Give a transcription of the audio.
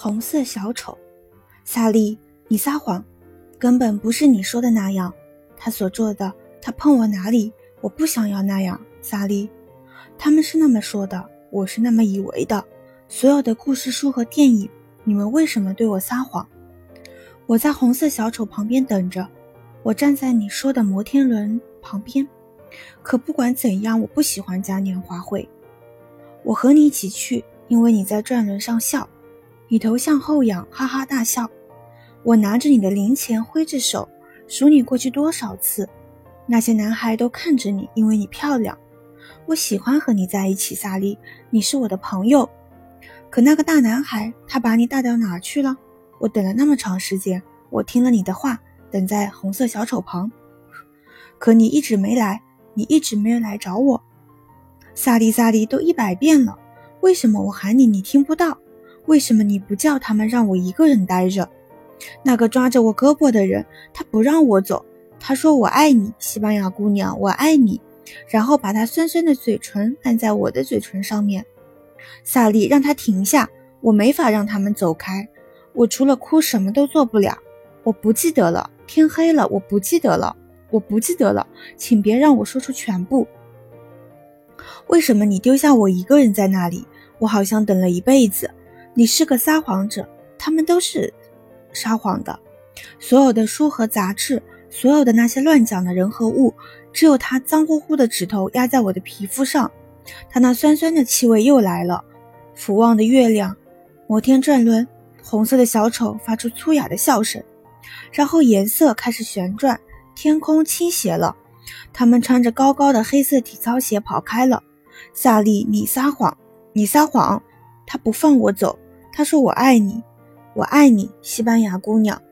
红色小丑，萨利，你撒谎，根本不是你说的那样。他所做的，他碰我哪里，我不想要那样。萨利，他们是那么说的，我是那么以为的。所有的故事书和电影，你们为什么对我撒谎？我在红色小丑旁边等着，我站在你说的摩天轮旁边。可不管怎样，我不喜欢嘉年华会。我和你一起去，因为你在转轮上笑。你头向后仰，哈哈大笑。我拿着你的零钱，挥着手数你过去多少次。那些男孩都看着你，因为你漂亮。我喜欢和你在一起，萨利，你是我的朋友。可那个大男孩，他把你带到哪去了？我等了那么长时间，我听了你的话，等在红色小丑旁。可你一直没来，你一直没有来找我。萨利，萨利，都一百遍了，为什么我喊你，你听不到？为什么你不叫他们让我一个人待着？那个抓着我胳膊的人，他不让我走。他说：“我爱你，西班牙姑娘，我爱你。”然后把他酸酸的嘴唇按在我的嘴唇上面。萨利，让他停下！我没法让他们走开。我除了哭什么都做不了。我不记得了。天黑了，我不记得了。我不记得了。请别让我说出全部。为什么你丢下我一个人在那里？我好像等了一辈子。你是个撒谎者，他们都是撒谎的。所有的书和杂志，所有的那些乱讲的人和物，只有他脏乎乎的指头压在我的皮肤上。他那酸酸的气味又来了。俯望的月亮，摩天转轮，红色的小丑发出粗哑的笑声，然后颜色开始旋转，天空倾斜了。他们穿着高高的黑色体操鞋跑开了。萨利，你撒谎，你撒谎，他不放我走。他说：“我爱你，我爱你，西班牙姑娘。”